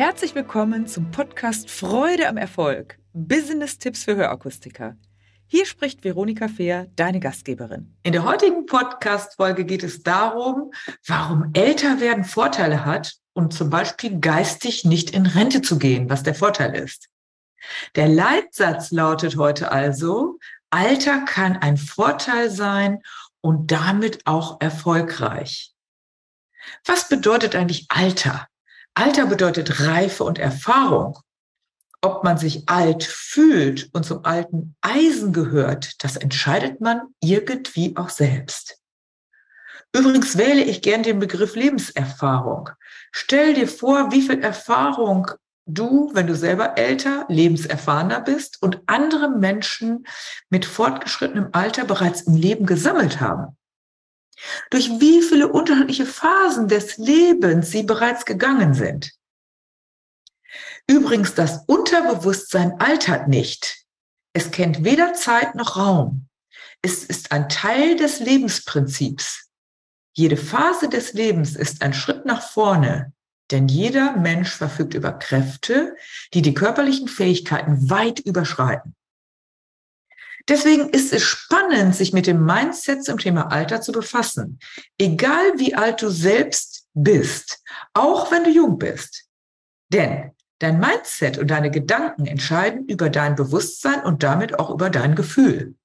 Herzlich willkommen zum Podcast Freude am Erfolg. Business-Tipps für Hörakustiker. Hier spricht Veronika Fehr, deine Gastgeberin. In der heutigen Podcast-Folge geht es darum, warum älter werden Vorteile hat und zum Beispiel geistig nicht in Rente zu gehen, was der Vorteil ist. Der Leitsatz lautet heute also, Alter kann ein Vorteil sein und damit auch erfolgreich. Was bedeutet eigentlich Alter? Alter bedeutet Reife und Erfahrung. Ob man sich alt fühlt und zum alten Eisen gehört, das entscheidet man irgendwie auch selbst. Übrigens wähle ich gern den Begriff Lebenserfahrung. Stell dir vor, wie viel Erfahrung du, wenn du selber älter, lebenserfahrener bist und andere Menschen mit fortgeschrittenem Alter bereits im Leben gesammelt haben durch wie viele unterschiedliche Phasen des Lebens sie bereits gegangen sind. Übrigens, das Unterbewusstsein altert nicht. Es kennt weder Zeit noch Raum. Es ist ein Teil des Lebensprinzips. Jede Phase des Lebens ist ein Schritt nach vorne, denn jeder Mensch verfügt über Kräfte, die die körperlichen Fähigkeiten weit überschreiten. Deswegen ist es spannend, sich mit dem Mindset zum Thema Alter zu befassen. Egal wie alt du selbst bist, auch wenn du jung bist. Denn dein Mindset und deine Gedanken entscheiden über dein Bewusstsein und damit auch über dein Gefühl.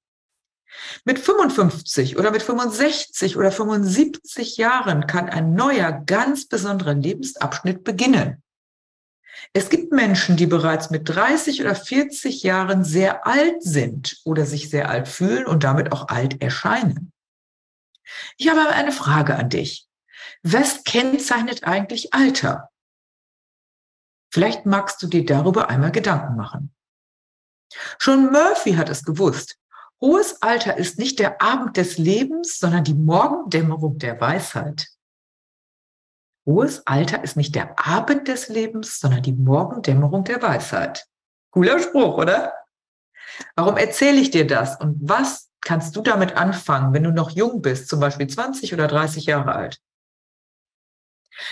Mit 55 oder mit 65 oder 75 Jahren kann ein neuer, ganz besonderer Lebensabschnitt beginnen. Es gibt Menschen, die bereits mit 30 oder 40 Jahren sehr alt sind oder sich sehr alt fühlen und damit auch alt erscheinen. Ich habe eine Frage an dich. Was kennzeichnet eigentlich Alter? Vielleicht magst du dir darüber einmal Gedanken machen. Schon Murphy hat es gewusst. Hohes Alter ist nicht der Abend des Lebens, sondern die Morgendämmerung der Weisheit. Hohes Alter ist nicht der Abend des Lebens, sondern die Morgendämmerung der Weisheit. Cooler Spruch, oder? Warum erzähle ich dir das und was kannst du damit anfangen, wenn du noch jung bist, zum Beispiel 20 oder 30 Jahre alt?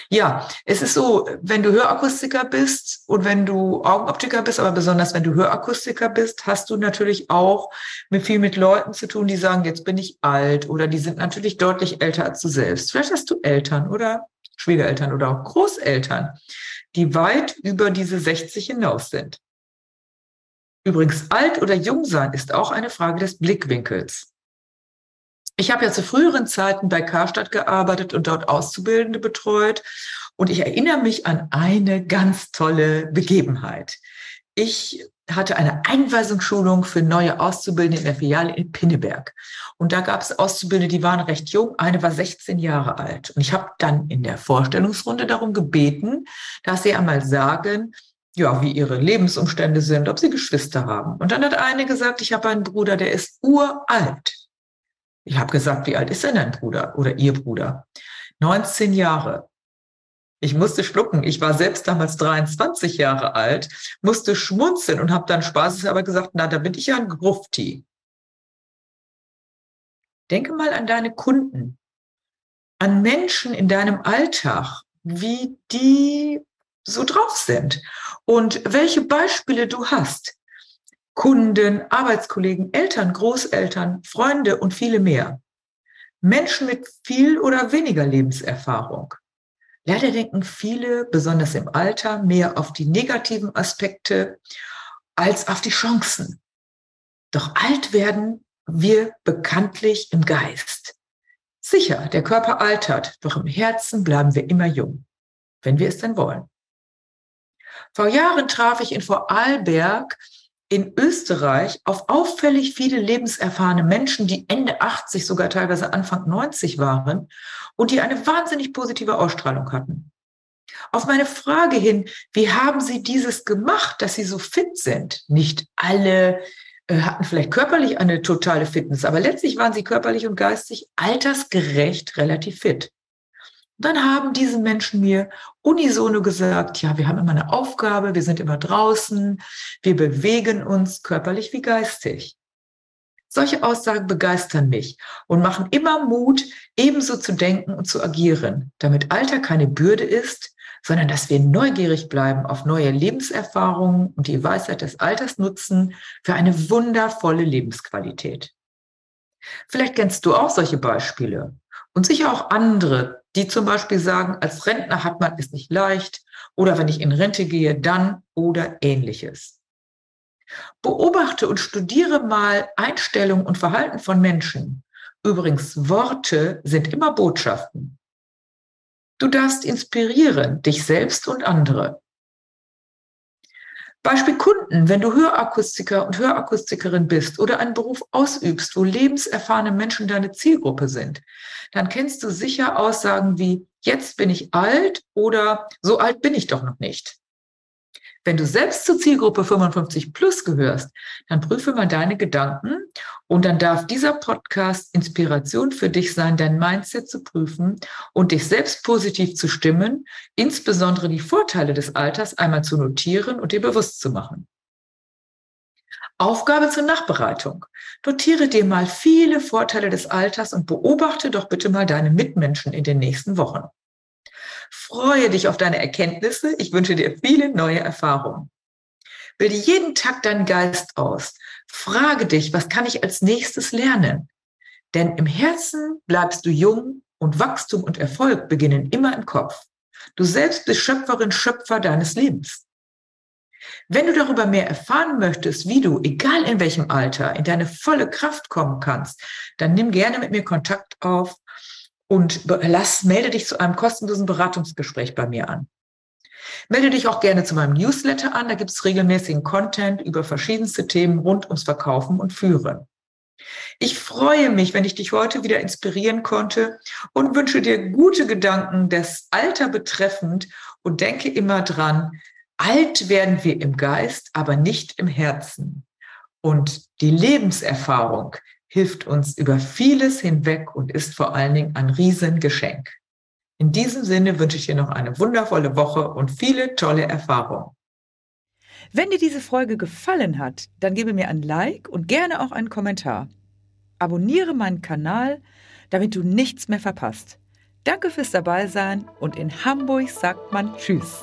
Ja, es ist so, wenn du Hörakustiker bist und wenn du Augenoptiker bist, aber besonders wenn du Hörakustiker bist, hast du natürlich auch mit viel mit Leuten zu tun, die sagen, jetzt bin ich alt oder die sind natürlich deutlich älter als du selbst. Vielleicht hast du Eltern oder Schwiegereltern oder auch Großeltern, die weit über diese 60 hinaus sind. Übrigens, alt oder jung sein ist auch eine Frage des Blickwinkels. Ich habe ja zu früheren Zeiten bei Karstadt gearbeitet und dort Auszubildende betreut. Und ich erinnere mich an eine ganz tolle Begebenheit. Ich hatte eine Einweisungsschulung für neue Auszubildende in der Filiale in Pinneberg. Und da gab es Auszubildende, die waren recht jung. Eine war 16 Jahre alt. Und ich habe dann in der Vorstellungsrunde darum gebeten, dass sie einmal sagen, ja, wie ihre Lebensumstände sind, ob sie Geschwister haben. Und dann hat eine gesagt, ich habe einen Bruder, der ist uralt. Ich habe gesagt, wie alt ist denn dein Bruder oder ihr Bruder? 19 Jahre. Ich musste schlucken. Ich war selbst damals 23 Jahre alt, musste schmunzeln und habe dann spaßeshalber gesagt, na, da bin ich ja ein Grufti. Denke mal an deine Kunden, an Menschen in deinem Alltag, wie die so drauf sind und welche Beispiele du hast. Kunden, Arbeitskollegen, Eltern, Großeltern, Freunde und viele mehr. Menschen mit viel oder weniger Lebenserfahrung. Leider denken viele, besonders im Alter, mehr auf die negativen Aspekte als auf die Chancen. Doch alt werden wir bekanntlich im Geist. Sicher, der Körper altert, doch im Herzen bleiben wir immer jung, wenn wir es denn wollen. Vor Jahren traf ich in Vorarlberg in Österreich auf auffällig viele lebenserfahrene Menschen, die Ende 80, sogar teilweise Anfang 90 waren und die eine wahnsinnig positive Ausstrahlung hatten. Auf meine Frage hin, wie haben Sie dieses gemacht, dass Sie so fit sind? Nicht alle äh, hatten vielleicht körperlich eine totale Fitness, aber letztlich waren sie körperlich und geistig altersgerecht relativ fit. Dann haben diese Menschen mir unisono gesagt, ja, wir haben immer eine Aufgabe, wir sind immer draußen, wir bewegen uns körperlich wie geistig. Solche Aussagen begeistern mich und machen immer Mut, ebenso zu denken und zu agieren, damit Alter keine Bürde ist, sondern dass wir neugierig bleiben auf neue Lebenserfahrungen und die Weisheit des Alters nutzen für eine wundervolle Lebensqualität. Vielleicht kennst du auch solche Beispiele und sicher auch andere, die zum Beispiel sagen, als Rentner hat man es nicht leicht oder wenn ich in Rente gehe, dann oder ähnliches. Beobachte und studiere mal Einstellungen und Verhalten von Menschen. Übrigens, Worte sind immer Botschaften. Du darfst inspirieren, dich selbst und andere. Beispiel Kunden, wenn du Hörakustiker und Hörakustikerin bist oder einen Beruf ausübst, wo lebenserfahrene Menschen deine Zielgruppe sind, dann kennst du sicher Aussagen wie, jetzt bin ich alt oder so alt bin ich doch noch nicht. Wenn du selbst zur Zielgruppe 55 plus gehörst, dann prüfe mal deine Gedanken und dann darf dieser Podcast Inspiration für dich sein, dein Mindset zu prüfen und dich selbst positiv zu stimmen, insbesondere die Vorteile des Alters einmal zu notieren und dir bewusst zu machen. Aufgabe zur Nachbereitung. Notiere dir mal viele Vorteile des Alters und beobachte doch bitte mal deine Mitmenschen in den nächsten Wochen. Freue dich auf deine Erkenntnisse. Ich wünsche dir viele neue Erfahrungen. Bilde jeden Tag deinen Geist aus. Frage dich, was kann ich als nächstes lernen? Denn im Herzen bleibst du jung und Wachstum und Erfolg beginnen immer im Kopf. Du selbst bist Schöpferin, Schöpfer deines Lebens. Wenn du darüber mehr erfahren möchtest, wie du, egal in welchem Alter, in deine volle Kraft kommen kannst, dann nimm gerne mit mir Kontakt auf und lass, melde dich zu einem kostenlosen Beratungsgespräch bei mir an. Melde dich auch gerne zu meinem Newsletter an. Da gibt es regelmäßigen Content über verschiedenste Themen rund ums Verkaufen und Führen. Ich freue mich, wenn ich dich heute wieder inspirieren konnte und wünsche dir gute Gedanken des Alter betreffend und denke immer dran, alt werden wir im Geist, aber nicht im Herzen. Und die Lebenserfahrung, hilft uns über vieles hinweg und ist vor allen Dingen ein Riesengeschenk. In diesem Sinne wünsche ich dir noch eine wundervolle Woche und viele tolle Erfahrungen. Wenn dir diese Folge gefallen hat, dann gebe mir ein Like und gerne auch einen Kommentar. Abonniere meinen Kanal, damit du nichts mehr verpasst. Danke fürs Dabeisein und in Hamburg sagt man Tschüss.